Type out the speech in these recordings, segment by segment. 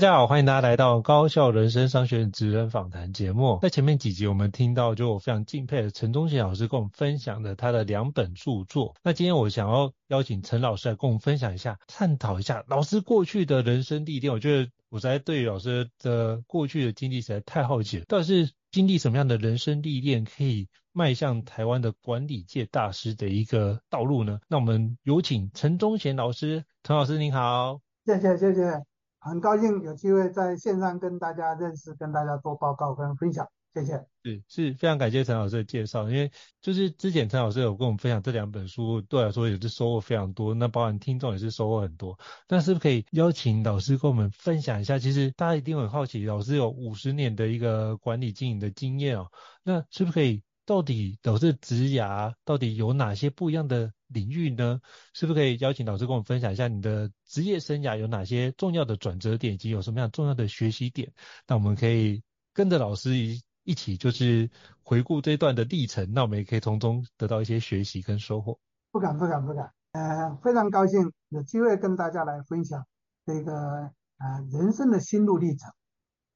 大家好，欢迎大家来到高效人生商学院职人访谈节目。在前面几集，我们听到就我非常敬佩的陈忠贤老师跟我们分享的他的两本著作。那今天我想要邀请陈老师来跟我们分享一下，探讨一下老师过去的人生历练。我觉得我在对老师的过去的经历实在太好奇了，到底是经历什么样的人生历练，可以迈向台湾的管理界大师的一个道路呢？那我们有请陈忠贤老师，陈老师您好，谢谢谢谢。很高兴有机会在线上跟大家认识，跟大家做报告跟分享，谢谢。是是非常感谢陈老师的介绍，因为就是之前陈老师有跟我们分享这两本书，对我来说也是收获非常多，那包含听众也是收获很多。那是不是可以邀请老师跟我们分享一下？其实大家一定很好奇，老师有五十年的一个管理经营的经验哦，那是不是可以？到底老师职涯到底有哪些不一样的领域呢？是不是可以邀请老师跟我们分享一下你的职业生涯有哪些重要的转折点，以及有什么样重要的学习点？那我们可以跟着老师一一起，就是回顾这段的历程。那我们也可以从中得到一些学习跟收获。不敢不敢不敢，呃，非常高兴有机会跟大家来分享这个呃人生的心路历程。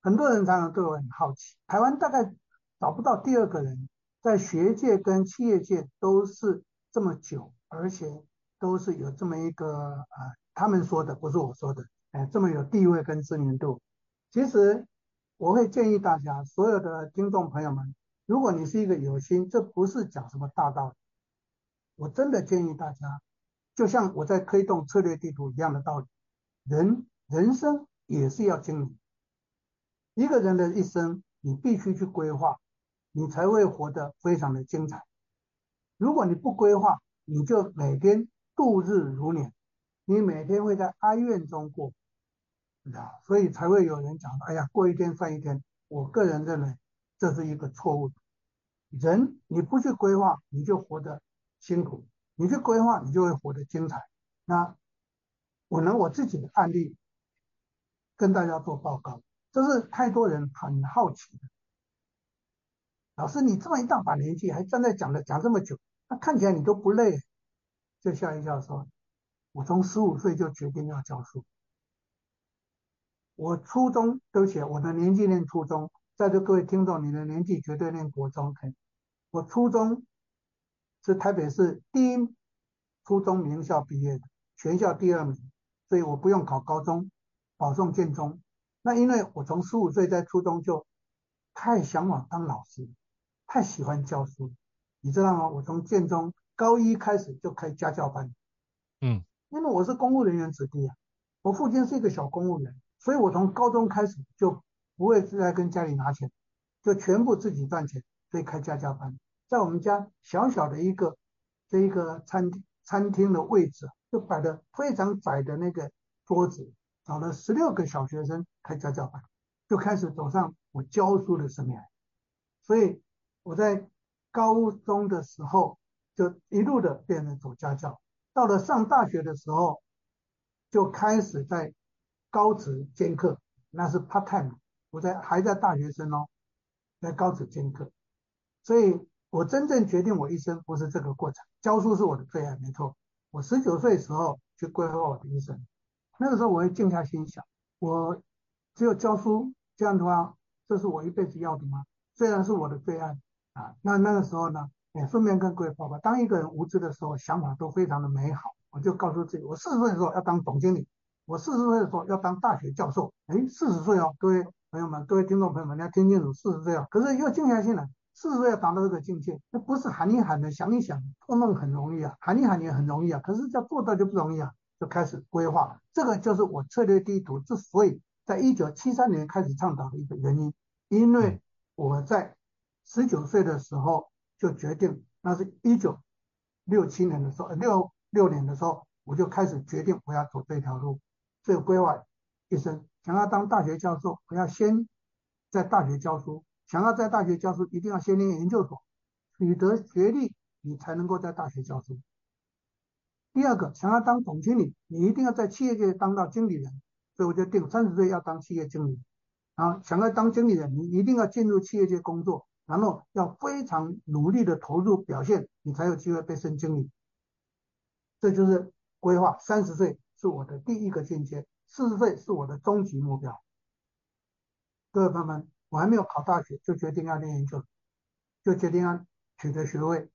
很多人常常对我很好奇，台湾大概找不到第二个人。在学界跟企业界都是这么久，而且都是有这么一个啊、他们说的不是我说的，哎，这么有地位跟知名度。其实我会建议大家，所有的听众朋友们，如果你是一个有心，这不是讲什么大道理，我真的建议大家，就像我在推动策略地图一样的道理，人人生也是要经营，一个人的一生，你必须去规划。你才会活得非常的精彩。如果你不规划，你就每天度日如年，你每天会在哀怨中过，啊，所以才会有人讲，哎呀，过一天算一天。我个人认为这是一个错误。人你不去规划，你就活得辛苦；你去规划，你就会活得精彩。那我拿我自己的案例跟大家做报告，这是太多人很好奇的。老师，你这么一大把年纪，还站在讲的讲这么久，那看起来你都不累，就笑一笑说：“我从十五岁就决定要教书。我初中都写我的年纪念初中，在座各位听众，你的年纪绝对念国中。我初中是台北市第一初中名校毕业的，全校第二名，所以我不用考高中，保送建中。那因为我从十五岁在初中就太向往当老师。”太喜欢教书，你知道吗？我从建中高一开始就开家教班，嗯，因为我是公务人员子弟啊，我父亲是一个小公务员，所以我从高中开始就不会再跟家里拿钱，就全部自己赚钱，所以开家教班。在我们家小小的一个这一个餐厅餐厅的位置，就摆的非常窄的那个桌子，找了十六个小学生开家教班，就开始走上我教书的生涯，所以。我在高中的时候就一路的变成走家教，到了上大学的时候就开始在高职兼课，那是 part time，我在还在大学生哦，在高职兼课，所以我真正决定我一生不是这个过程，教书是我的最爱，没错。我十九岁时候去规划我的一生，那个时候我会静下心想，我只有教书这样的话，这是我一辈子要的吗？虽然是我的最爱啊，那那个时候呢，也顺便跟各位报告，当一个人无知的时候，想法都非常的美好。我就告诉自己，我四十岁的时候要当总经理，我四十岁的时候要当大学教授。哎，四十岁哦，各位朋友们，各位听众朋友们，你要听清楚，四十岁哦。可是又静下心来，四十岁要达到这个境界，那不是喊一喊的，想一想，做梦很容易啊，喊一喊也很容易啊，可是要做到就不容易啊，就开始规划。这个就是我策略地图之所以在一九七三年开始倡导的一个原因，因为我在。十九岁的时候就决定，那是一九六七年的时候，六六年的时候，我就开始决定我要走这条路。这个规划一生，想要当大学教授，我要先在大学教书；想要在大学教书，一定要先念研究所，取得学历，你才能够在大学教书。第二个，想要当总经理，你一定要在企业界当到经理人，所以我就定三十岁要当企业经理。然后想要当经理人，你一定要进入企业界工作。然后要非常努力的投入表现，你才有机会被升经理。这就是规划。三十岁是我的第一个境界，四十岁是我的终极目标。各位朋友们，我还没有考大学就决定要念研究，就决定要取得学位。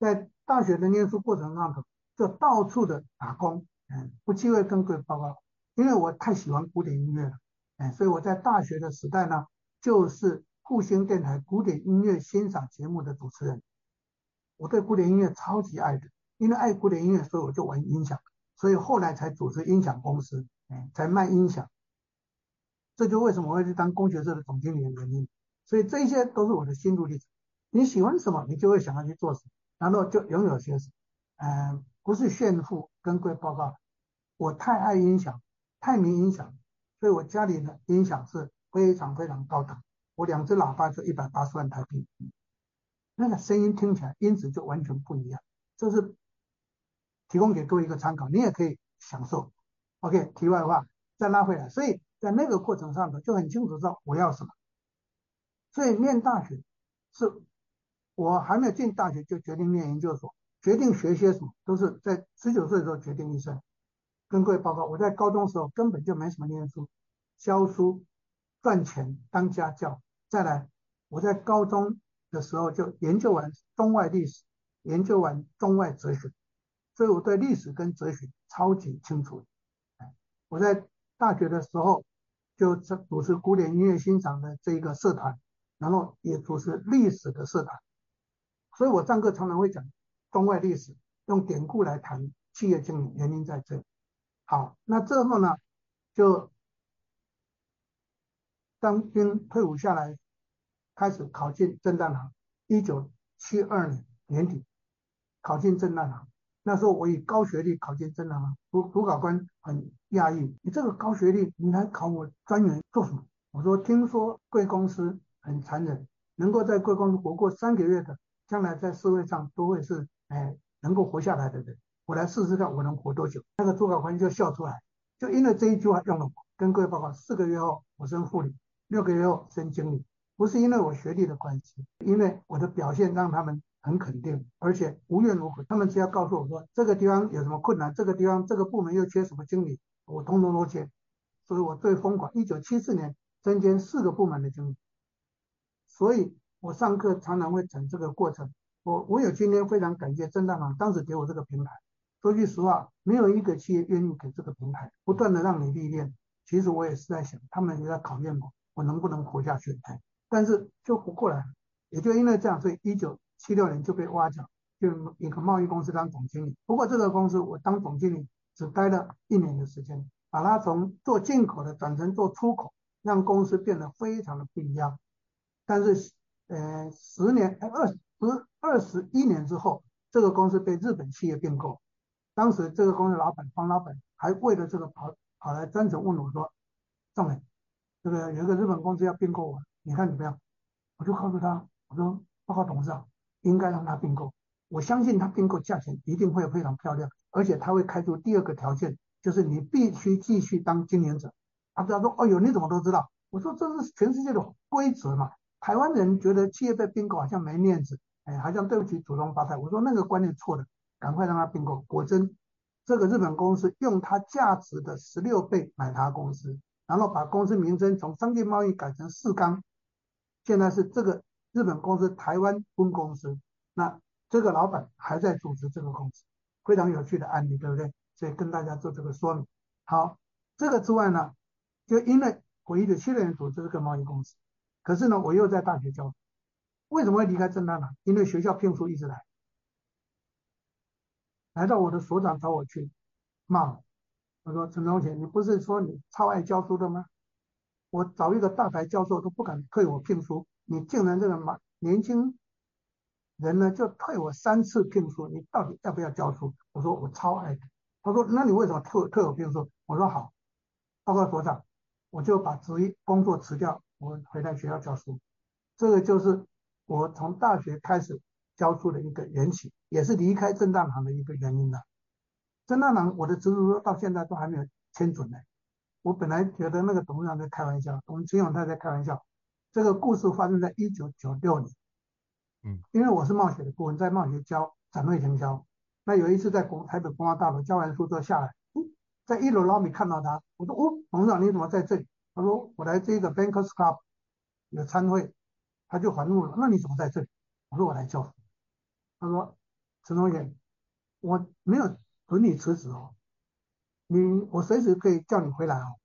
在大学的念书过程当中，就到处的打工，嗯，不机会跟各位报告，因为我太喜欢古典音乐了，嗯，所以我在大学的时代呢，就是。复兴电台古典音乐欣赏节目的主持人，我对古典音乐超级爱的，因为爱古典音乐，所以我就玩音响，所以后来才组织音响公司，哎，才卖音响。这就为什么我会去当工学社的总经理的原因。所以这些都是我的心路历程。你喜欢什么，你就会想要去做什么，然后就拥有些什么。嗯，不是炫富，跟贵报告，我太爱音响，太迷音响，所以我家里的音响是非常非常高档。我两只喇叭就一百八十万台币，那个声音听起来音质就完全不一样。这是提供给各位一个参考，你也可以享受。OK，题外话再拉回来，所以在那个过程上头就很清楚知道我要什么。所以念大学是我还没有进大学就决定念研究所，决定学些什么都是在十九岁的时候决定一生。跟各位报告，我在高中时候根本就没什么念书，教书赚钱当家教。再来，我在高中的时候就研究完中外历史，研究完中外哲学，所以我对历史跟哲学超级清楚。我在大学的时候就主持古典音乐欣赏的这一个社团，然后也主持历史的社团，所以我上课常常会讲中外历史，用典故来谈企业经营，原因在这。好，那之后呢，就当兵退伍下来。开始考进政大行，一九七二年年底考进政大行。那时候我以高学历考进政大行，主主考官很讶异，你这个高学历，你来考我专员做什么？我说听说贵公司很残忍，能够在贵公司活过三个月的，将来在社会上都会是哎能够活下来的人。我来试试看我能活多久。那个主考官就笑出来，就因为这一句话用了我，跟各位报告，四个月后我升副理，六个月后升经理。不是因为我学历的关系，因为我的表现让他们很肯定，而且无怨无悔。他们只要告诉我说这个地方有什么困难，这个地方这个部门又缺什么经理，我通通都接。所以我最疯狂，一九七四年增兼四个部门的经理。所以我上课常常会讲这个过程。我我有今天非常感谢政大行当时给我这个平台。说句实话，没有一个企业愿意给这个平台，不断的让你历练。其实我也是在想，他们也在考验我，我能不能活下去。但是就活过来，也就因为这样，所以一九七六年就被挖角，就一个贸易公司当总经理。不过这个公司我当总经理只待了一年的时间，把它从做进口的转成做出口，让公司变得非常的不一样。但是，呃，十年二十二十一年之后，这个公司被日本企业并购。当时这个公司老板黄老板还为了这个跑跑来专程问我说：“郑磊，这个有一个日本公司要并购我。”你看怎么样？我就告诉他，我说报告董事长，应该让他并购。我相信他并购价钱一定会非常漂亮，而且他会开出第二个条件，就是你必须继续当经营者。他不要说，哎呦，你怎么都知道？我说这是全世界的规则嘛。台湾人觉得企业被并购好像没面子，哎，好像对不起祖宗八代。我说那个观念错了，赶快让他并购。果真，这个日本公司用它价值的十六倍买他公司，然后把公司名称从商业贸易改成四刚，现在是这个日本公司台湾分公司。那这个老板还在组织这个公司，非常有趣的案例，对不对？所以跟大家做这个说明。好，这个之外呢？就因为我一九七六年组织这个贸易公司，可是呢，我又在大学教。为什么会离开政大呢？因为学校聘书一直来，来到我的所长找我去骂我。我说陈宗贤，你不是说你超爱教书的吗？我找一个大牌教授都不敢退我聘书，你竟然这个嘛年轻人呢就退我三次聘书，你到底要不要教书？我说我超爱。他说那你为什么退退我聘书？我说好，报告所长。我就把职业工作辞掉，我回来学校教书。这个就是我从大学开始教书的一个缘起，也是离开正大行的一个原因了。正大行我的辞职书到现在都还没有签准呢。我本来觉得那个董事长在开玩笑，我们陈永泰在开玩笑。这个故事发生在一九九六年，嗯，因为我是冒险的顾问，在冒险教展会营销。那有一次在国台北国贸大楼教完书之后下来。在一楼老米看到他，我说：“哦，董事长你怎么在这里？”他说：“我来这个 Bankers Club 有参会。”他就还怒了：“那你怎么在这里？”我说：“我来教书。”他说：“陈同学，我没有准你辞职哦，你我随时可以叫你回来哦。”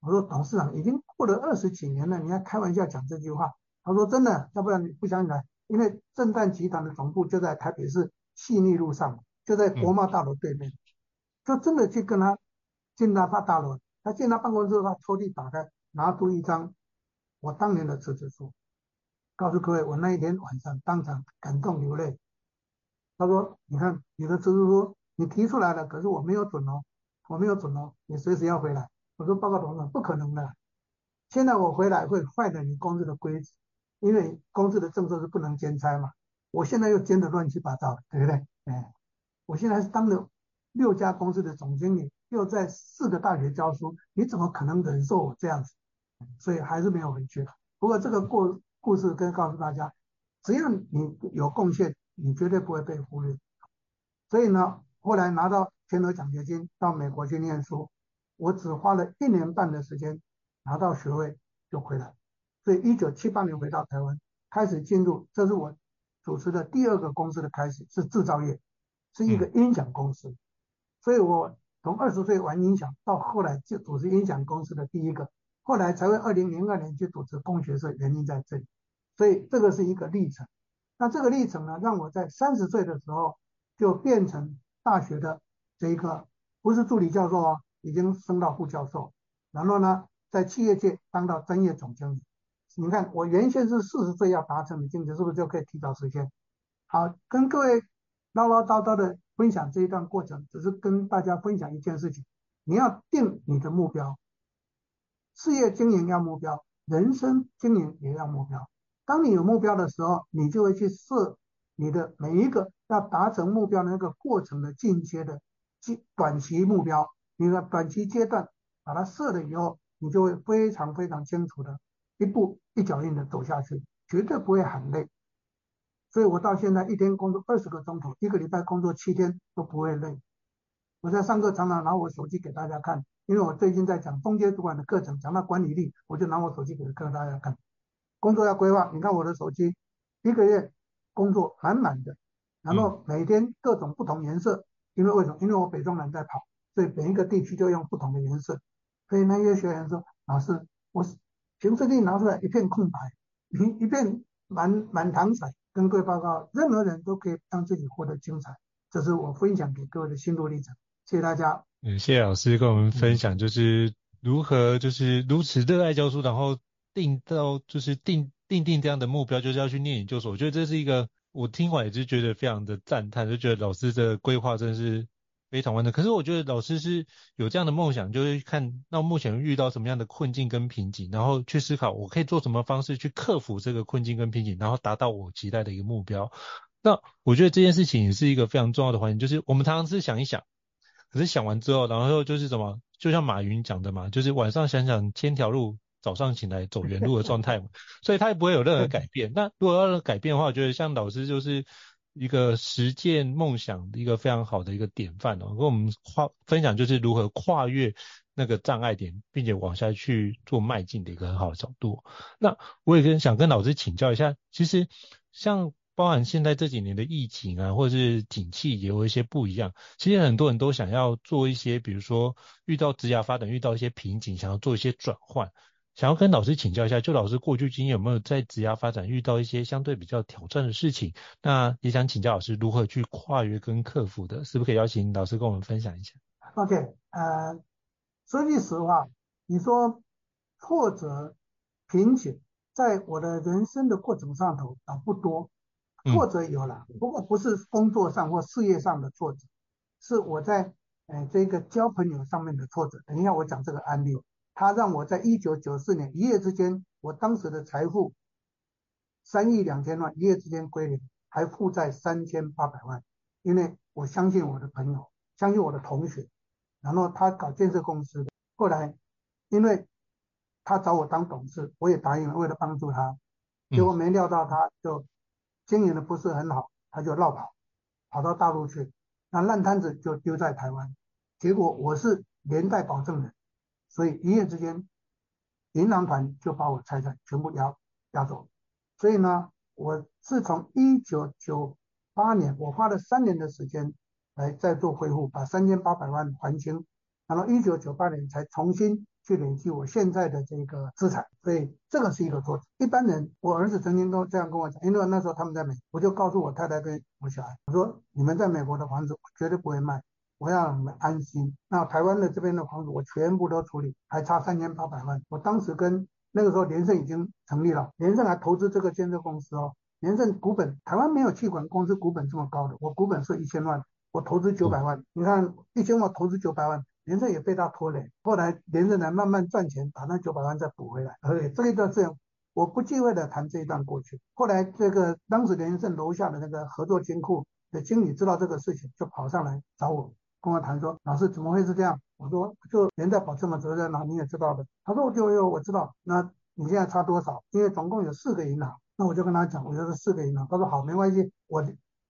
我说：“董事长已经过了二十几年了，你还开玩笑讲这句话？”他说：“真的，要不然你不想起来，因为正旦集团的总部就在台北市信义路上，就在国贸大楼对面，就真的去跟他。”进到他大楼，他进他办公室，他抽屉打开，拿出一张我当年的辞职书，告诉各位，我那一天晚上当场感动流泪。他说：“你看你的辞职书，你提出来了，可是我没有准哦，我没有准哦，你随时要回来。”我说：“报告董事长，不可能的，现在我回来会坏了你公司的规则，因为公司的政策是不能兼差嘛。我现在又兼的乱七八糟，对不对？哎，我现在是当了六家公司的总经理。”又在四个大学教书，你怎么可能忍受我这样子？所以还是没有回去。不过这个故故事跟告诉大家，只要你有贡献，你绝对不会被忽略。所以呢，后来拿到全额奖学金到美国去念书，我只花了一年半的时间拿到学位就回来。所以一九七八年回到台湾，开始进入，这是我主持的第二个公司的开始，是制造业，是一个音响公司。所以我。从二十岁玩音响，到后来就组织音响公司的第一个，后来才会二零零二年去组织工学社，原因在这里。所以这个是一个历程。那这个历程呢，让我在三十岁的时候就变成大学的这一个，不是助理教授哦，已经升到副教授。然后呢，在企业界当到专业总经理。你看我原先是四十岁要达成的境界，是不是就可以提早实现？好，跟各位唠唠叨叨的。分享这一段过程，只是跟大家分享一件事情：你要定你的目标，事业经营要目标，人生经营也要目标。当你有目标的时候，你就会去设你的每一个要达成目标的那个过程的进阶的短期目标。你的短期阶段把它设了以后，你就会非常非常清楚的一步一脚印的走下去，绝对不会很累。所以我到现在一天工作二十个钟头，一个礼拜工作七天都不会累。我在上课常常拿我手机给大家看，因为我最近在讲中阶主管的课程，讲到管理力，我就拿我手机给大家看。工作要规划，你看我的手机，一个月工作满满的，然后每天各种不同颜色，因为为什么？因为我北中南在跑，所以每一个地区就用不同的颜色。所以那些学员说：“老师，我行事历拿出来一片空白，一一片满满堂彩。”跟各位报告，任何人都可以让自己活得精彩，这是我分享给各位的心路历程。谢谢大家。嗯，谢谢老师跟我们分享，就是如何就是如此热爱教书，然后定到就是定定定这样的目标，就是要去念研究所。我觉得这是一个我听完也是觉得非常的赞叹，就觉得老师的规划真的是非常完整。可是我觉得老师是有这样的梦想，就是看到目前遇到什么样的困境跟瓶颈，然后去思考我可以做什么方式去克服这个困境跟瓶颈，然后达到我期待的一个目标。那我觉得这件事情也是一个非常重要的环节，就是我们常常是想一想，可是想完之后，然后就是什么，就像马云讲的嘛，就是晚上想想千条路，早上醒来走原路的状态嘛，所以他也不会有任何改变。那如果要改变的话，我觉得像老师就是一个实践梦想的一个非常好的一个典范哦，跟我们跨分享就是如何跨越那个障碍点，并且往下去做迈进的一个很好的角度。那我也跟想跟老师请教一下，其实像。包含现在这几年的疫情啊，或者是景气也有一些不一样。其实很多人都想要做一些，比如说遇到职涯发展遇到一些瓶颈，想要做一些转换，想要跟老师请教一下，就老师过去经验有没有在职涯发展遇到一些相对比较挑战的事情？那也想请教老师如何去跨越跟克服的，是不是可以邀请老师跟我们分享一下？OK，呃，说句实话，你说挫折瓶颈，在我的人生的过程上头啊不多。挫折有了，不过不是工作上或事业上的挫折，是我在呃这个交朋友上面的挫折。等一下我讲这个案例，他让我在一九九四年一夜之间，我当时的财富三亿两千万，一夜之间归零，还负债三千八百万。因为我相信我的朋友，相信我的同学，然后他搞建设公司的，后来因为他找我当董事，我也答应了，为了帮助他，结果没料到他就。经营的不是很好，他就绕跑，跑到大陆去，那烂摊子就丢在台湾。结果我是连带保证人，所以一夜之间，银行团就把我财产全部押押走。所以呢，我是从一九九八年，我花了三年的时间来再做恢复，把三千八百万还清，然后一九九八年才重新。去累积我现在的这个资产，所以这个是一个挫折。一般人，我儿子曾经都这样跟我讲，因为那时候他们在美，我就告诉我太太跟我小孩，我说你们在美国的房子我绝对不会卖，我要你们安心。那台湾的这边的房子我全部都处理，还差三千八百万。我当时跟那个时候联盛已经成立了，联盛还投资这个建设公司哦，联盛股本台湾没有气管公司股本这么高的，我股本是一千万，我投资九百万，你看一千万投资九百万。联盛也被他拖累，后来联盛来慢慢赚钱，把那九百万再补回来。而且这一段这样，我不忌讳的谈这一段过去。后来这个当时联盛楼下的那个合作金库的经理知道这个事情，就跑上来找我，跟我谈说：“老师怎么会是这样？”我说：“就连带保证的责任嘛，你也知道的。”他说：“我就有我知道。那你现在差多少？因为总共有四个银行。那我就跟他讲，我就是四个银行。他说好，没关系，我。”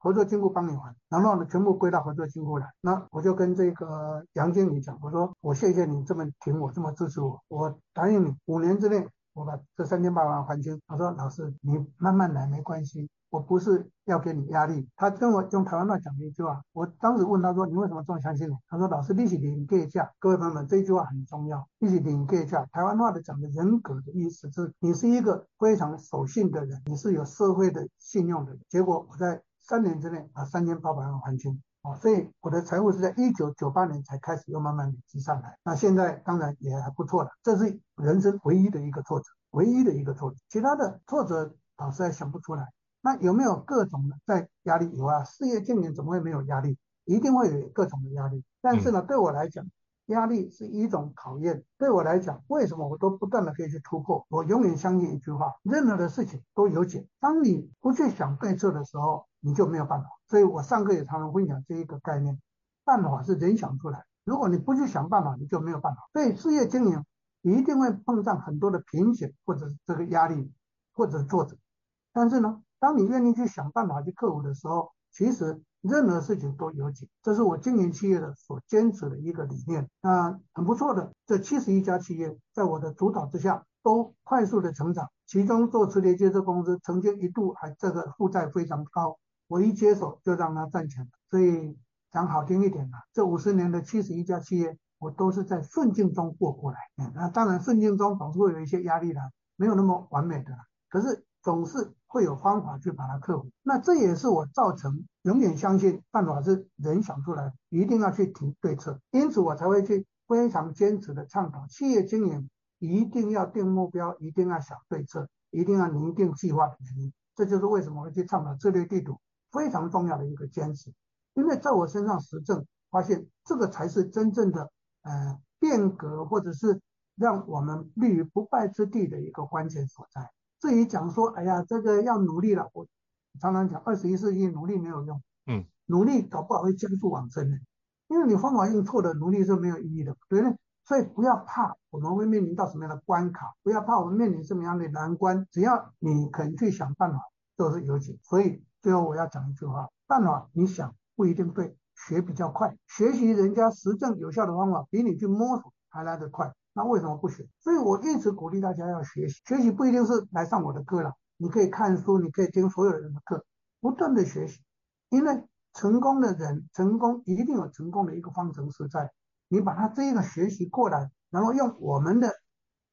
合作金库帮你还，然后呢，全部归到合作金库来。那我就跟这个杨经理讲，我说我谢谢你这么挺我，这么支持我。我答应你，五年之内我把这三千八百万还清。他说老师，你慢慢来，没关系，我不是要给你压力。他跟我用台湾话讲了一句话，我当时问他说，你为什么这么相信我？他说老师，利息零计价。各位朋友们，这句话很重要，利息零计价。台湾话的讲的人格的意思是，你是一个非常守信的人，你是有社会的信用的人。结果我在。三年之内把三千八百万还清，哦，所以我的财富是在一九九八年才开始又慢慢累积上来。那现在当然也还不错了，这是人生唯一的一个挫折，唯一的一个挫折。其他的挫折老师还想不出来。那有没有各种的在压力以外啊？事业经营怎么会没有压力？一定会有各种的压力。但是呢，对我来讲，压力是一种考验。对我来讲，为什么我都不断的可以去突破？我永远相信一句话：任何的事情都有解。当你不去想对策的时候，你就没有办法，所以我上课也常常分享这一个概念，办法是人想出来，如果你不去想办法，你就没有办法。所以事业经营一定会碰上很多的瓶颈，或者是这个压力，或者是挫折。但是呢，当你愿意去想办法去克服的时候，其实任何事情都有解。这是我经营企业的所坚持的一个理念。那很不错的，这七十一家企业在我的主导之下，都快速的成长。其中做磁碟建设公司曾经一度还这个负债非常高。我一接手就让他赚钱，所以讲好听一点呢，这五十年的七十一家企业，我都是在顺境中过过来。那当然顺境中总是会有一些压力的，没有那么完美的，可是总是会有方法去把它克服。那这也是我造成永远相信办法是人想出来，一定要去提对策，因此我才会去非常坚持的倡导企业经营一定要定目标，一定要想对策，一定要拟定计划的原因。这就是为什么我会去倡导策略地图。非常重要的一个坚持，因为在我身上实证，发现这个才是真正的呃变革，或者是让我们立于不败之地的一个关键所在。至于讲说，哎呀，这个要努力了，我常常讲，二十一世纪努力没有用，嗯，努力搞不好会加速往生的，因为你方法用错了，努力是没有意义的，对不对？所以不要怕我们会面临到什么样的关卡，不要怕我们面临什么样的难关，只要你肯去想办法，都是有解。所以最后我要讲一句话：办法你想不一定对。学比较快，学习人家实证有效的方法比你去摸索还来得快，那为什么不学？所以我一直鼓励大家要学习，学习不一定是来上我的课了，你可以看书，你可以听所有人的课，不断的学习，因为成功的人，成功一定有成功的一个方程式在，你把它这个学习过来，然后用我们的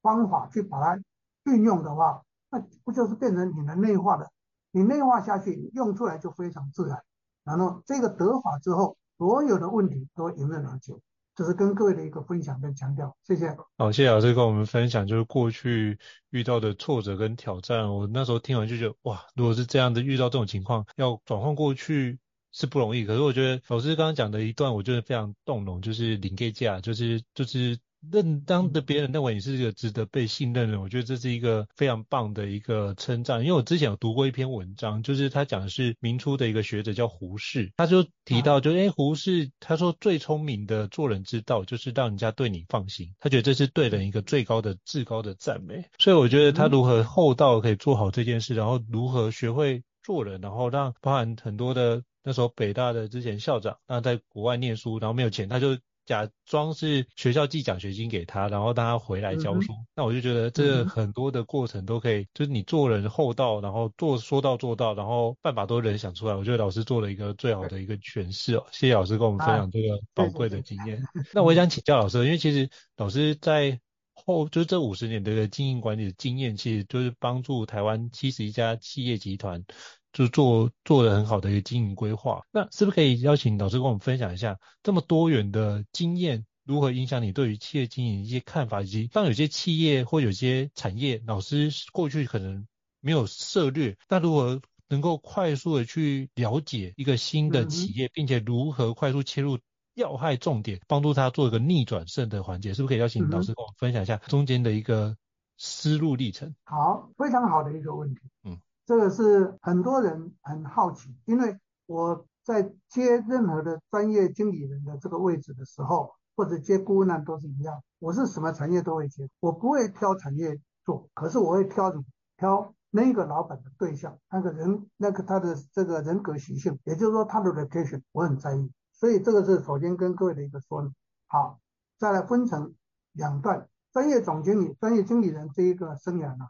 方法去把它运用的话，那不就是变成你的内化的？你内化下去，用出来就非常自然。然后这个得法之后，所有的问题都迎刃而解。这是跟各位的一个分享跟强调。谢谢。好，谢谢老师跟我们分享，就是过去遇到的挫折跟挑战。我那时候听完就觉得，哇，如果是这样的遇到这种情况，要转换过去是不容易。可是我觉得老师刚刚讲的一段，我觉得非常动容，就是临界价，就是就是。认当的别人认为你是一个值得被信任的人，我觉得这是一个非常棒的一个称赞。因为我之前有读过一篇文章，就是他讲的是明初的一个学者叫胡适，他就提到就，就、啊、诶胡适他说最聪明的做人之道就是让人家对你放心，他觉得这是对人一个最高的至高的赞美。所以我觉得他如何厚道可以做好这件事，然后如何学会做人，然后让包含很多的那时候北大的之前校长，那在国外念书，然后没有钱，他就。假装是学校寄奖学金给他，然后让他回来教书。嗯、那我就觉得这很多的过程都可以，嗯、就是你做人厚道，然后做说到做到，然后办法都能想出来。我觉得老师做了一个最好的一个诠释哦。谢谢老师跟我们分享这个宝贵的经验。啊、那我也想请教老师，因为其实老师在后就是这五十年的经营管理的经验，其实就是帮助台湾七十一家企业集团。就做做了很好的一个经营规划，那是不是可以邀请老师跟我们分享一下这么多元的经验如何影响你对于企业经营一些看法，以及当有些企业或有些产业老师过去可能没有涉略，那如何能够快速的去了解一个新的企业，并且如何快速切入要害重点，帮助他做一个逆转胜的环节，是不是可以邀请老师跟我们分享一下中间的一个思路历程？好，非常好的一个问题，嗯。这个是很多人很好奇，因为我在接任何的专业经理人的这个位置的时候，或者接顾问呢，都是一样。我是什么产业都会接，我不会挑产业做，可是我会挑挑那个老板的对象，那个人，那个他的这个人格习性，也就是说他的 relation 我很在意。所以这个是首先跟各位的一个说明。好，再来分成两段，专业总经理、专业经理人这一个生涯呢。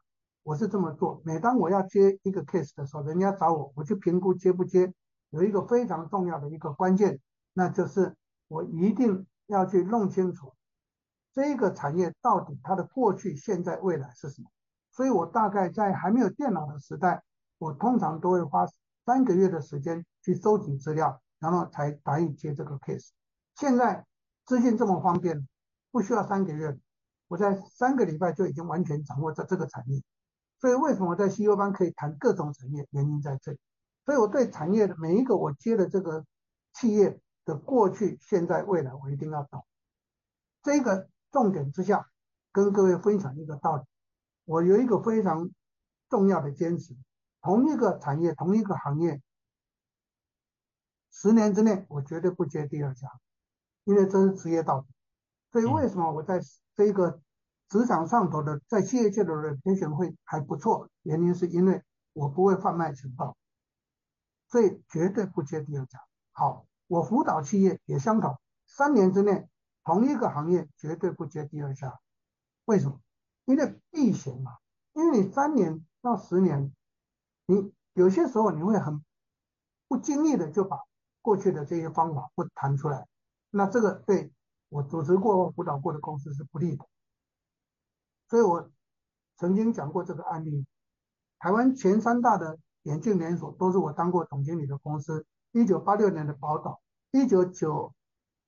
我是这么做，每当我要接一个 case 的时候，人家找我，我去评估接不接，有一个非常重要的一个关键，那就是我一定要去弄清楚这个产业到底它的过去、现在、未来是什么。所以我大概在还没有电脑的时代，我通常都会花三个月的时间去收集资料，然后才答应接这个 case。现在资讯这么方便，不需要三个月，我在三个礼拜就已经完全掌握这这个产业。所以为什么在 CEO 班可以谈各种产业？原因在这里。所以我对产业的每一个我接的这个企业的过去、现在、未来，我一定要懂。这个重点之下，跟各位分享一个道理。我有一个非常重要的坚持：同一个产业、同一个行业，十年之内我绝对不接第二家，因为这是职业道德。所以为什么我在这个职场上头的，在企业界的天选会还不错，原因是因为我不会贩卖情报，所以绝对不接第二家。好，我辅导企业也相同，三年之内同一个行业绝对不接第二家。为什么？因为避险嘛。因为你三年到十年，你有些时候你会很不经意的就把过去的这些方法不谈出来，那这个对我组织过、辅导过的公司是不利的。所以我曾经讲过这个案例，台湾前三大的眼镜连锁都是我当过总经理的公司。一九八六年的宝岛，一九九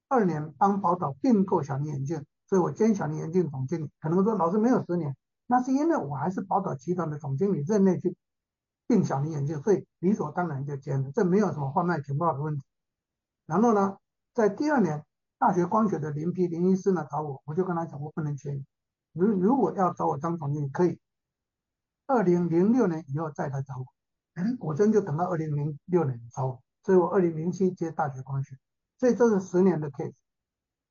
二年帮宝岛并购小林眼镜，所以我兼小林眼镜总经理。可能说老师没有十年，那是因为我还是宝岛集团的总经理任内去并小林眼镜，所以理所当然就兼了，这没有什么贩卖情报的问题。然后呢，在第二年，大学光学的林批林医师呢找我，我就跟他讲，我不能签。如如果要找我当总经理，可以。二零零六年以后再来找我，哎，果真就等到二零零六年找我，所以我二零零七接大学光学，所以这是十年的 case。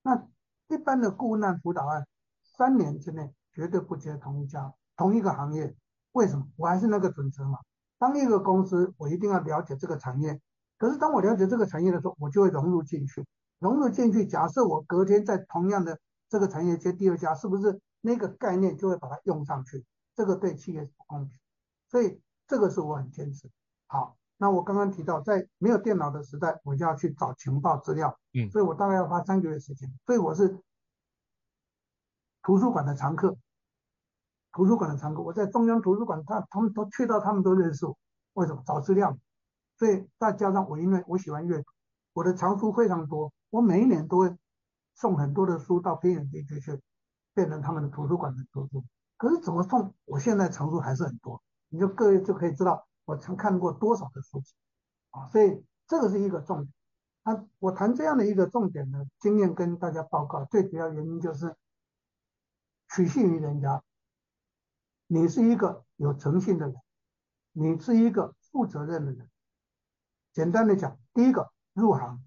那一般的顾问案辅导案，三年之内绝对不接同一家同一个行业，为什么？我还是那个准则嘛。当一个公司，我一定要了解这个产业。可是当我了解这个产业的时候，我就会融入进去。融入进去，假设我隔天在同样的这个产业接第二家，是不是那个概念就会把它用上去？这个对企业是不公平，所以这个是我很坚持。好，那我刚刚提到，在没有电脑的时代，我就要去找情报资料，嗯，所以我大概要花三个月时间。所以我是图书馆的常客，图书馆的常客。我在中央图书馆，他他们都去到，他们都认识我。为什么？找资料。所以再加上我，因为我喜欢阅读，我的藏书非常多，我每一年都会送很多的书到偏远地区去，变成他们的图书馆的图书。可是怎么送？我现在藏书还是很多，你就各位就可以知道我曾看过多少的书籍啊，所以这个是一个重点。啊，我谈这样的一个重点的经验跟大家报告，最主要原因就是取信于人家，你是一个有诚信的人，你是一个负责任的人。简单的讲，第一个入行，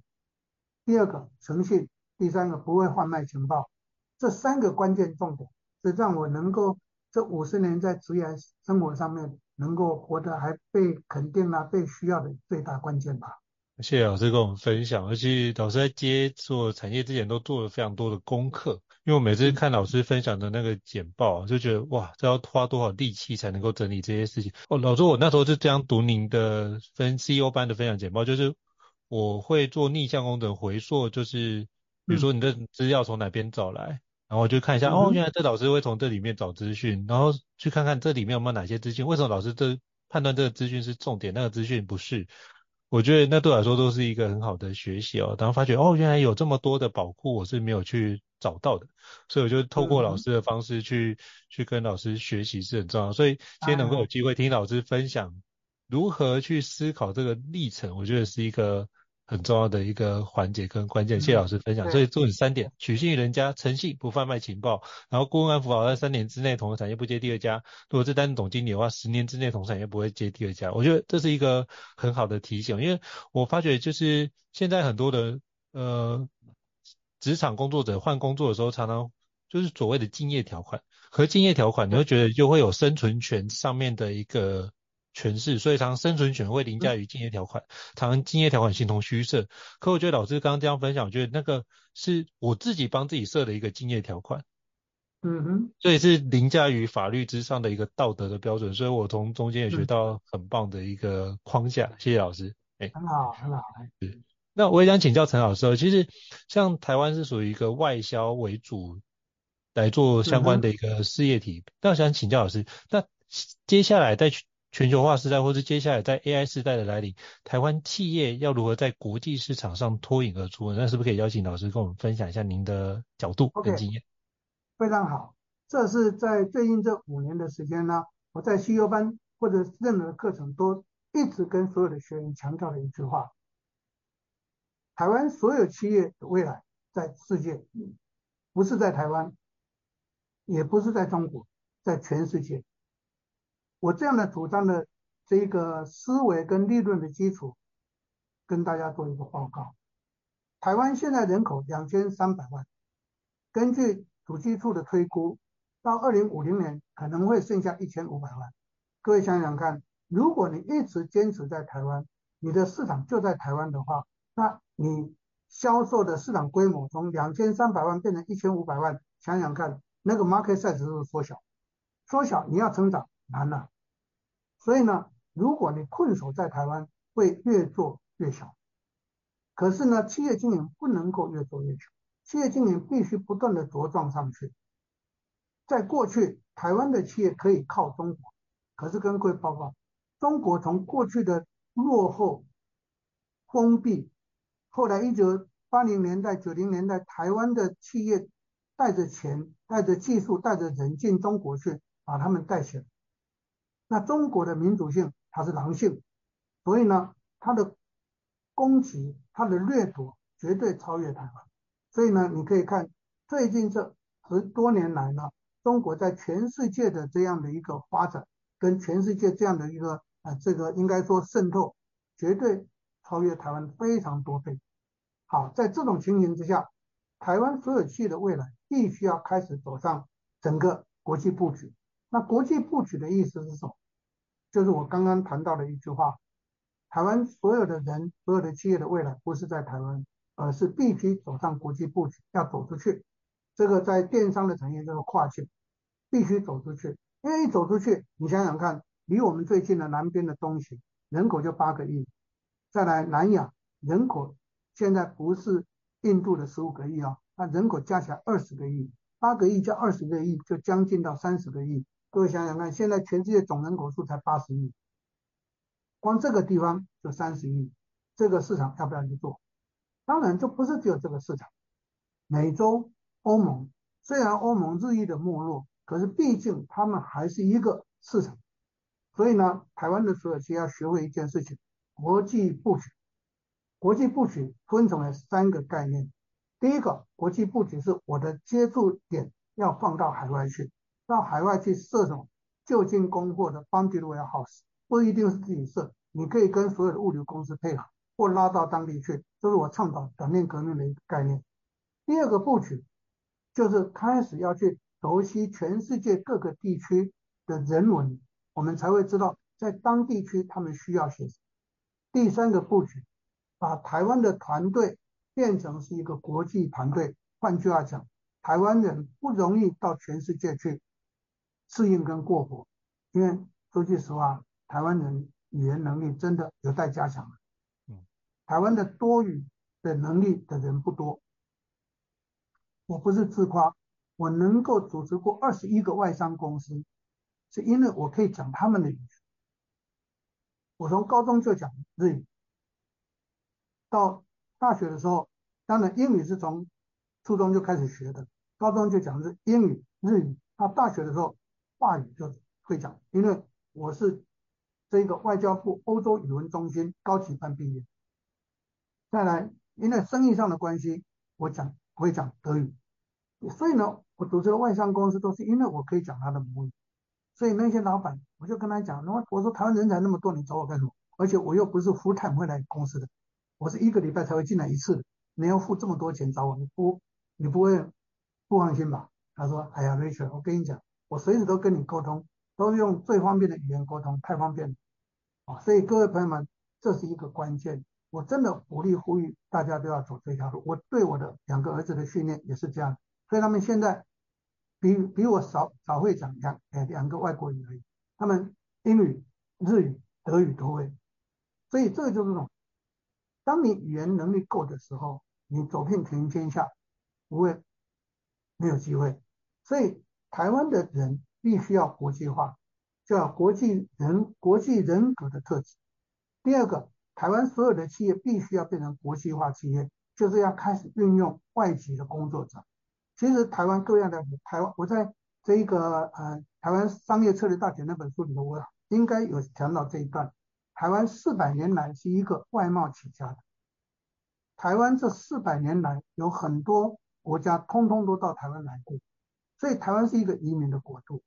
第二个诚信，第三个不会贩卖情报，这三个关键重点是让我能够。这五十年在职业生活上面能够活得还被肯定啊，被需要的最大关键吧。谢谢老师跟我们分享，而且老师在接触产业之前都做了非常多的功课，因为我每次看老师分享的那个简报，就觉得哇，这要花多少力气才能够整理这些事情。哦，老师，我那时候就这样读您的分 CEO 班的分享简报，就是我会做逆向工程回溯，就是比如说你的资料从哪边找来。嗯然后我就看一下，哦，原来这老师会从这里面找资讯，然后去看看这里面有没有哪些资讯，为什么老师这判断这个资讯是重点，那个资讯不是？我觉得那对我来说都是一个很好的学习哦。然后发觉，哦，原来有这么多的宝库我是没有去找到的，所以我就透过老师的方式去去跟老师学习是很重要。所以今天能够有机会听老师分享如何去思考这个历程，我觉得是一个。很重要的一个环节跟关键，谢谢老师分享。所以重点三点：取信于人家，诚信不贩卖情报，然后顾问安辅导在三年之内同个产业不接第二家。如果是担任总经理的话，十年之内同产业不会接第二家。我觉得这是一个很好的提醒，因为我发觉就是现在很多的呃职场工作者换工作的时候，常常就是所谓的敬业条款和敬业条款，你会觉得就会有生存权上面的一个。诠释，所以常常生存权会凌驾于竞业条款，常常竞业条款形同虚设。可我觉得老师刚刚这样分享，我觉得那个是我自己帮自己设的一个竞业条款，嗯哼，所以是凌驾于法律之上的一个道德的标准。所以我从中间也学到很棒的一个框架。谢谢老师，哎，很好，很好。是，那我也想请教陈老师哦，其实像台湾是属于一个外销为主来做相关的一个事业体，那我想请教老师，那接下来再去。全球化时代，或是接下来在 AI 时代的来临，台湾企业要如何在国际市场上脱颖而出？那是不是可以邀请老师跟我们分享一下您的角度跟经验？Okay, 非常好，这是在最近这五年的时间呢，我在 CEO 班或者任何课程都一直跟所有的学员强调的一句话：台湾所有企业的未来在世界，不是在台湾，也不是在中国，在全世界。我这样的主张的这个思维跟理论的基础，跟大家做一个报告。台湾现在人口两千三百万，根据主计处的推估，到二零五零年可能会剩下一千五百万。各位想想看，如果你一直坚持在台湾，你的市场就在台湾的话，那你销售的市场规模从两千三百万变成一千五百万，想想看，那个 market size 是不是缩小？缩小，你要成长。难了，所以呢，如果你困守在台湾，会越做越小。可是呢，企业经营不能够越做越小，企业经营必须不断的茁壮上去。在过去，台湾的企业可以靠中国，可是跟各位报告，中国从过去的落后、封闭，后来一九八零年代、九零年代，台湾的企业带着钱、带着技术、带着人进中国去，把他们带起来。那中国的民主性，它是狼性，所以呢，它的攻击、它的掠夺绝对超越台湾。所以呢，你可以看最近这十多年来呢，中国在全世界的这样的一个发展，跟全世界这样的一个啊、这个应该说渗透，绝对超越台湾非常多倍。好，在这种情形之下，台湾所有企业的未来必须要开始走上整个国际布局。那国际布局的意思是什么？就是我刚刚谈到的一句话：台湾所有的人、所有的企业的未来不是在台湾。而是必须走上国际布局，要走出去。这个在电商的产业叫做跨境，必须走出去。因为一走出去，你想想看，离我们最近的南边的东西人口就八个亿，再来南亚人口现在不是印度的十五个亿啊，那人口加起来二十个亿，八个亿加二十个亿就将近到三十个亿。各位想想看，现在全世界总人口数才八十亿，光这个地方就三十亿，这个市场要不要去做？当然，这不是只有这个市场。美洲、欧盟虽然欧盟日益的没落，可是毕竟他们还是一个市场。所以呢，台湾的所有企业要学会一件事情：国际布局。国际布局分成了三个概念。第一个，国际布局是我的接触点要放到海外去，到海外去设什么就近供货的 bundled warehouse，不一定是自己设，你可以跟所有的物流公司配合。或拉到当地去，这是我倡导短链革命的一个概念。第二个布局就是开始要去熟悉全世界各个地区的人文，我们才会知道在当地区他们需要些什么。第三个布局，把台湾的团队变成是一个国际团队。换句话讲，台湾人不容易到全世界去适应跟过火，因为说句实话，台湾人语言能力真的有待加强。嗯台湾的多语的能力的人不多，我不是自夸，我能够组织过二十一个外商公司，是因为我可以讲他们的语言。我从高中就讲日语，到大学的时候，当然英语是从初中就开始学的，高中就讲是英语、日语，到大学的时候，话语就会讲，因为我是这个外交部欧洲语文中心高级班毕业。再来，因为生意上的关系，我讲我会讲德语，所以呢，我组织的外商公司都是因为我可以讲他的母语，所以那些老板，我就跟他讲，那么我说台湾人才那么多，你找我干什么？而且我又不是 full time 来公司的，我是一个礼拜才会进来一次，你要付这么多钱找我，你不你不会不放心吧？他说，哎呀，Rachel，我跟你讲，我随时都跟你沟通，都是用最方便的语言沟通，太方便了啊！所以各位朋友们，这是一个关键。我真的鼓励呼吁大家都要走这条路。我对我的两个儿子的训练也是这样，所以他们现在比比我少少会讲两哎两个外国语而已。他们英语、日语、德语都会，所以这个就是这种，当你语言能力够的时候，你走遍全天下不会没有机会。所以台湾的人必须要国际化，叫国际人国际人格的特质。第二个。台湾所有的企业必须要变成国际化企业，就是要开始运用外籍的工作者。其实台湾各样的台湾，我在这一个呃台湾商业策略大全那本书里头，我应该有讲到这一段。台湾四百年来是一个外贸起家的，台湾这四百年来有很多国家通通都到台湾来过，所以台湾是一个移民的国度。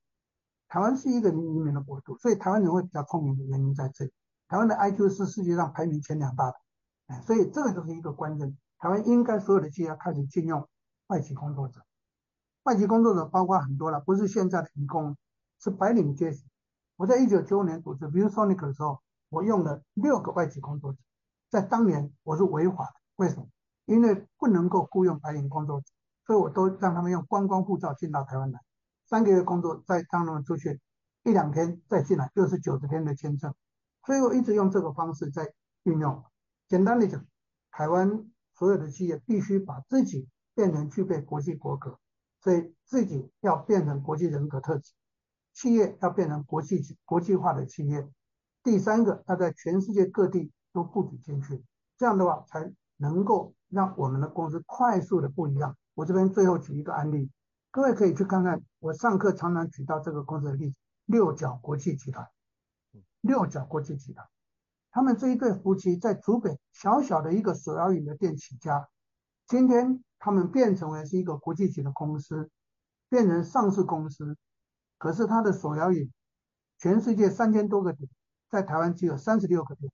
台湾是一个移民的国度，所以台湾人会比较聪明的原因在这里。台湾的 IQ 是世界上排名前两大的，哎，所以这个就是一个关键。台湾应该所有的企业开始聘用外籍工作者，外籍工作者包括很多了，不是现在的移工，是白领阶级。我在一九九五年组织 ViewSonic 的时候，我用了六个外籍工作者，在当年我是违法的，为什么？因为不能够雇佣白领工作者，所以我都让他们用观光护照进到台湾来，三个月工作再让他们出去，一两天再进来，又是九十天的签证。所以我一直用这个方式在运用。简单的讲，台湾所有的企业必须把自己变成具备国际国格，所以自己要变成国际人格特质，企业要变成国际国际化的企业。第三个，要在全世界各地都布局进去，这样的话才能够让我们的公司快速的不一样。我这边最后举一个案例，各位可以去看看，我上课常常举到这个公司的例子——六角国际集团。六角国际集团，他们这一对夫妻在竹北小小的一个手摇饮的店起家，今天他们变成为是一个国际级的公司，变成上市公司，可是他的手摇饮，全世界三千多个点，在台湾只有三十六个店，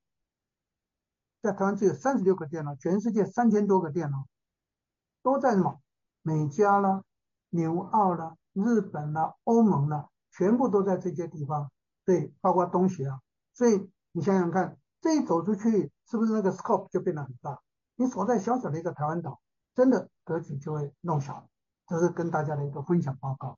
在台湾只有三十六个店了，全世界三千多个店了，都在什么？美加啦、纽澳啦、日本啦、欧盟啦，全部都在这些地方，对，包括东协啊，所以你想想看，这一走出去，是不是那个 scope 就变得很大？你所在小小的一个台湾岛，真的格局就会弄小。这是跟大家的一个分享报告。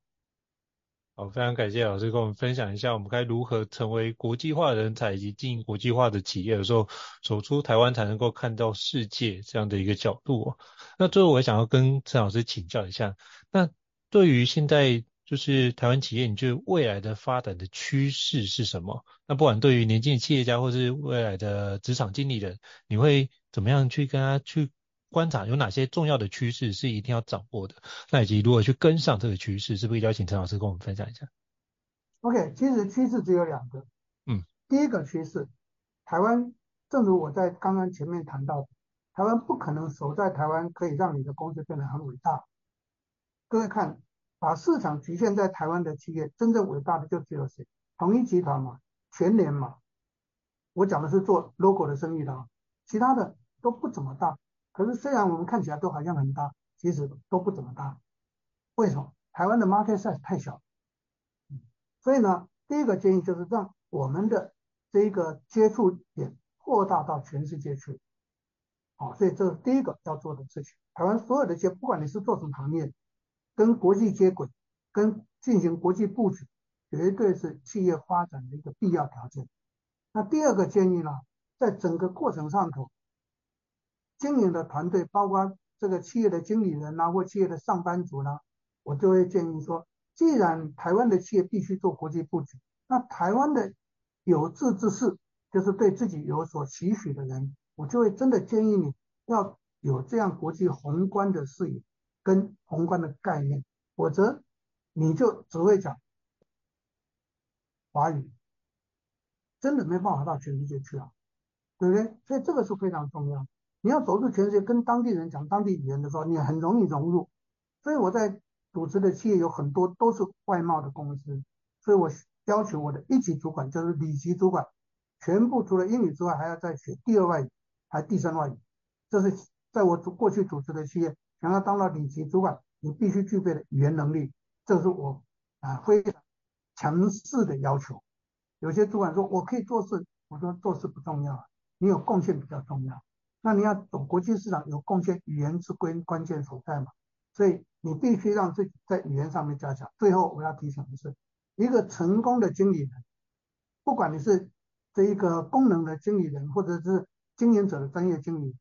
好，非常感谢老师跟我们分享一下，我们该如何成为国际化人才以及经营国际化的企业的时候，走出台湾才能够看到世界这样的一个角度。那最后我想要跟陈老师请教一下，那对于现在就是台湾企业，你觉得未来的发展的趋势是什么？那不管对于年轻的企业家或是未来的职场经理人，你会怎么样去跟他去观察有哪些重要的趋势是一定要掌握的？那以及如何去跟上这个趋势，是不是邀请陈老师跟我们分享一下？OK，其实趋势只有两个。嗯，第一个趋势，台湾，正如我在刚刚前面谈到的，台湾不可能守在台湾可以让你的公司变得很伟大。各位看，把市场局限在台湾的企业，真正伟大的就只有谁？统一集团嘛，全联嘛。我讲的是做 logo 的生意的，其他的都不怎么大。可是虽然我们看起来都好像很大，其实都不怎么大。为什么？台湾的 market size 太小。嗯所以呢，第一个建议就是让我们的这一个接触点扩大到全世界去。好，所以这是第一个要做的事情。台湾所有的接，不管你是做什么行业，跟国际接轨，跟进行国际布局，绝对是企业发展的一个必要条件。那第二个建议呢，在整个过程上头。经营的团队，包括这个企业的经理人呐，或企业的上班族呢，我就会建议说，既然台湾的企业必须做国际布局，那台湾的有志之士，就是对自己有所期许的人，我就会真的建议你要有这样国际宏观的视野跟宏观的概念，否则你就只会讲华语，真的没办法到全世界去啊，对不对？所以这个是非常重要。你要走出全世界，跟当地人讲当地语言的时候，你很容易融入。所以我在主持的企业有很多都是外贸的公司，所以我要求我的一级主管就是里级主管，全部除了英语之外，还要再学第二外语，还第三外语。这是在我过去主持的企业，想要当到里级主管，你必须具备的语言能力，这是我啊非常强势的要求。有些主管说我可以做事，我说做事不重要，你有贡献比较重要。那你要懂国际市场，有贡献，语言是关关键所在嘛？所以你必须让自己在语言上面加强。最后我要提醒的是，一个成功的经理人，不管你是这一个功能的经理人，或者是经营者的专业经理，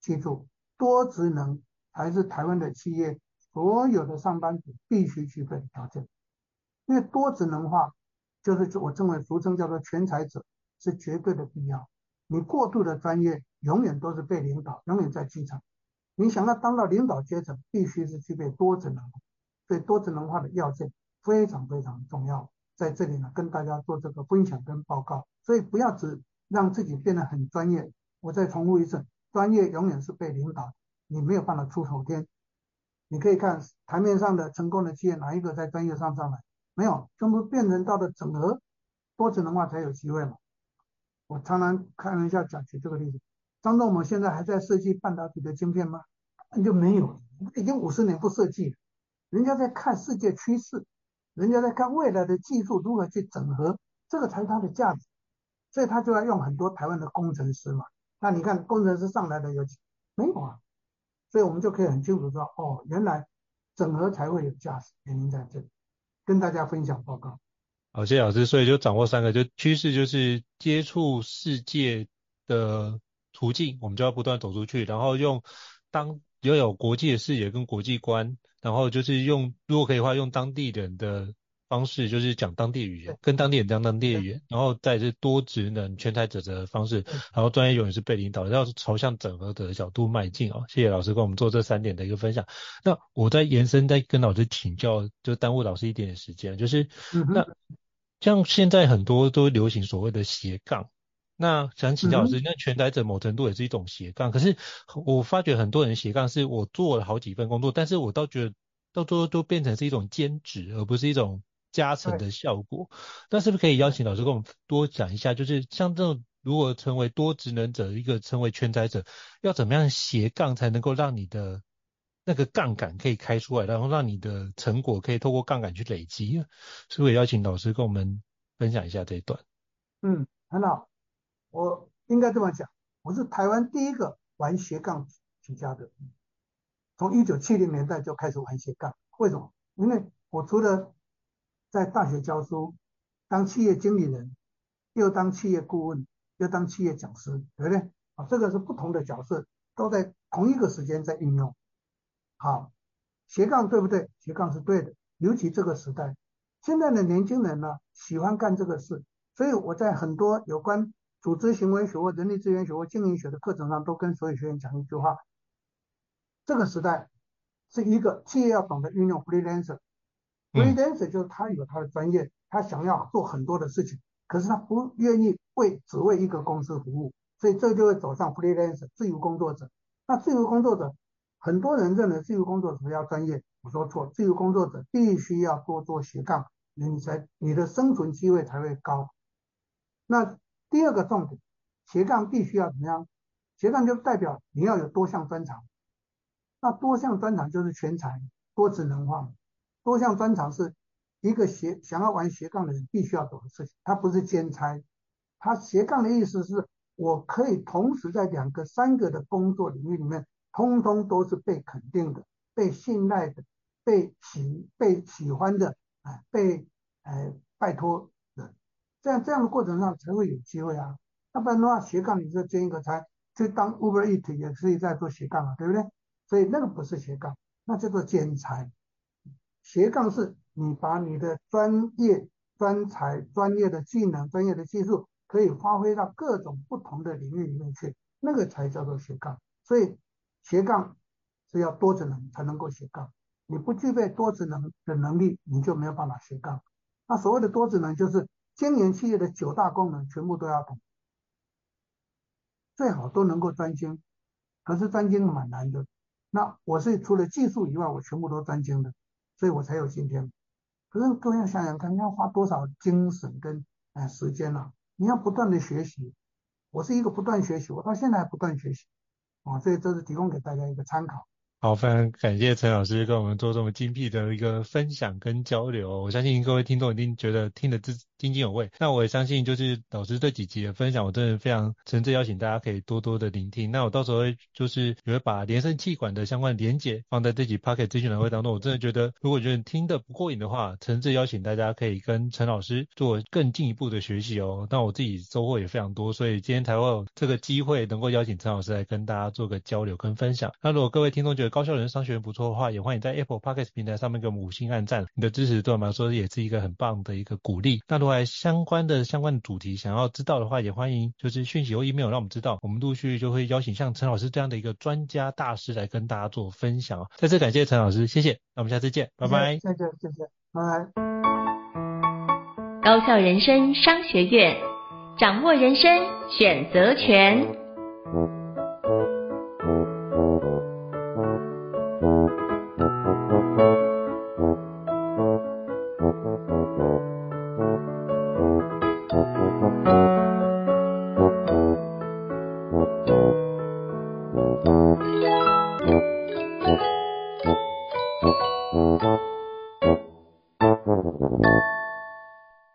记住，多职能还是台湾的企业所有的上班族必须具备的条件。因为多职能化，就是我称为俗称叫做全才者，是绝对的必要。你过度的专业，永远都是被领导，永远在基层。你想要当到领导阶层，必须是具备多职能，所以多职能化的要件非常非常重要。在这里呢，跟大家做这个分享跟报告。所以不要只让自己变得很专业。我再重复一次，专业永远是被领导，你没有办法出头天。你可以看台面上的成功的企业，哪一个在专业上上来？没有，全部变成到了整合多职能化才有机会嘛。我常常开玩笑讲起这个例子，张忠谋现在还在设计半导体的晶片吗？那就没有，已经五十年不设计了。人家在看世界趋势，人家在看未来的技术如何去整合，这个才是它的价值。所以他就要用很多台湾的工程师嘛。那你看工程师上来的有几？没有啊。所以我们就可以很清楚知道，哦，原来整合才会有价值，原因在这里。跟大家分享报告。好，谢谢老师。所以就掌握三个，就趋势就是接触世界的途径，我们就要不断走出去，然后用当要有国际的视野跟国际观，然后就是用如果可以的话，用当地人的方式，就是讲当地语言，跟当地人讲当地语言，然后再是多职能全才者的方式，然后专业永远是被领导，要朝向整合者的角度迈进哦。谢谢老师跟我们做这三点的一个分享。那我再延伸，再跟老师请教，就耽误老师一点点时间，就是那。像现在很多都流行所谓的斜杠，那想请教老师，嗯、那全才者某程度也是一种斜杠，可是我发觉很多人斜杠是我做了好几份工作，但是我倒觉得到最后都变成是一种兼职，而不是一种加成的效果。那是不是可以邀请老师跟我们多讲一下，就是像这种如果成为多职能者，一个成为全才者，要怎么样斜杠才能够让你的那个杠杆可以开出来，然后让你的成果可以透过杠杆去累积？是不是也邀请老师跟我们分享一下这一段？嗯，很好。我应该这么讲，我是台湾第一个玩斜杠起家的，从一九七零年代就开始玩斜杠。为什么？因为我除了在大学教书，当企业经理人，又当企业顾问，又当企业讲师，对不对？啊，这个是不同的角色，都在同一个时间在应用。好，斜杠对不对？斜杠是对的，尤其这个时代，现在的年轻人呢，喜欢干这个事，所以我在很多有关。组织行为学或人力资源学或经营学的课程上，都跟所有学员讲一句话：这个时代是一个企业要懂得运用 freelancer。freelancer 就是他有他的专业，他想要做很多的事情，可是他不愿意为只为一个公司服务，所以这就会走上 freelancer 自由工作者。那自由工作者，很多人认为自由工作者要专业，我说错，自由工作者必须要多做斜杠，你才你的生存机会才会高。那第二个重点，斜杠必须要怎么样？斜杠就代表你要有多项专长。那多项专长就是全才，多职能化。多项专长是一个斜想要玩斜杠的人必须要做的事情，它不是兼差。它斜杠的意思是我可以同时在两个、三个的工作领域里面，通通都是被肯定的、被信赖的、被喜被喜欢的，哎，被哎拜托。这样这样的过程上才会有机会啊，要不然的话斜杠你就兼一个差，就当 Uber Eat 也可以在做斜杠啊，对不对？所以那个不是斜杠，那叫做兼差。斜杠是你把你的专业、专才、专业的技能、专业的技术可以发挥到各种不同的领域里面去，那个才叫做斜杠。所以斜杠是要多职能才能够斜杠，你不具备多职能的能力，你就没有办法斜杠。那所谓的多职能就是。经营企业的九大功能全部都要懂，最好都能够专精。可是专精蛮难的。那我是除了技术以外，我全部都专精的，所以我才有今天。可是各位要想想看，你要花多少精神跟哎时间呢、啊？你要不断的学习。我是一个不断学习，我到现在还不断学习。啊，所以这是提供给大家一个参考。好，非常感谢陈老师跟我们做这么精辟的一个分享跟交流。我相信各位听众一定觉得听得津津有味。那我也相信，就是老师这几集的分享，我真的非常诚挚邀请大家可以多多的聆听。那我到时候就是也会把连胜气管的相关连结放在这集 Podcast 资讯栏位当中。我真的觉得，如果觉得听得不过瘾的话，诚挚邀请大家可以跟陈老师做更进一步的学习哦。那我自己收获也非常多，所以今天才会有这个机会能够邀请陈老师来跟大家做个交流跟分享。那如果各位听众觉得高效人商学院不错的话，也欢迎在 Apple Podcast 平台上面给我们五星按赞，你的支持对我们来说也是一个很棒的一个鼓励。那如果相关的相关的主题想要知道的话，也欢迎就是讯息或 email 让我们知道，我们陆续就会邀请像陈老师这样的一个专家大师来跟大家做分享。再次感谢陈老师，谢谢，那我们下次见，拜拜。谢谢谢谢，拜拜。高效人生商学院，掌握人生选择权。